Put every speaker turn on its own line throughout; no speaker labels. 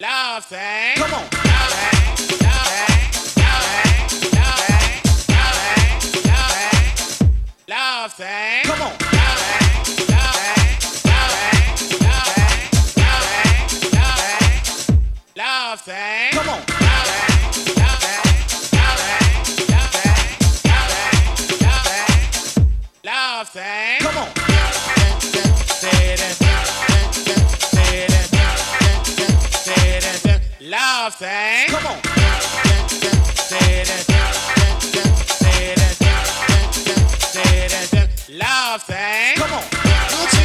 Love thing.
Come on.
Love thing. Love thing. Love thing. Love thing. Love thing. Love thing. Love thing.
Come on.
Love thing.
Come on.
love thing.
Come on.
Love thing.
Come on.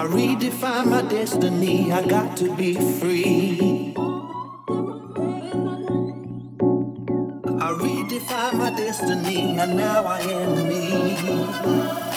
I redefine my destiny, I got to be free. I redefine my destiny, and now I am me.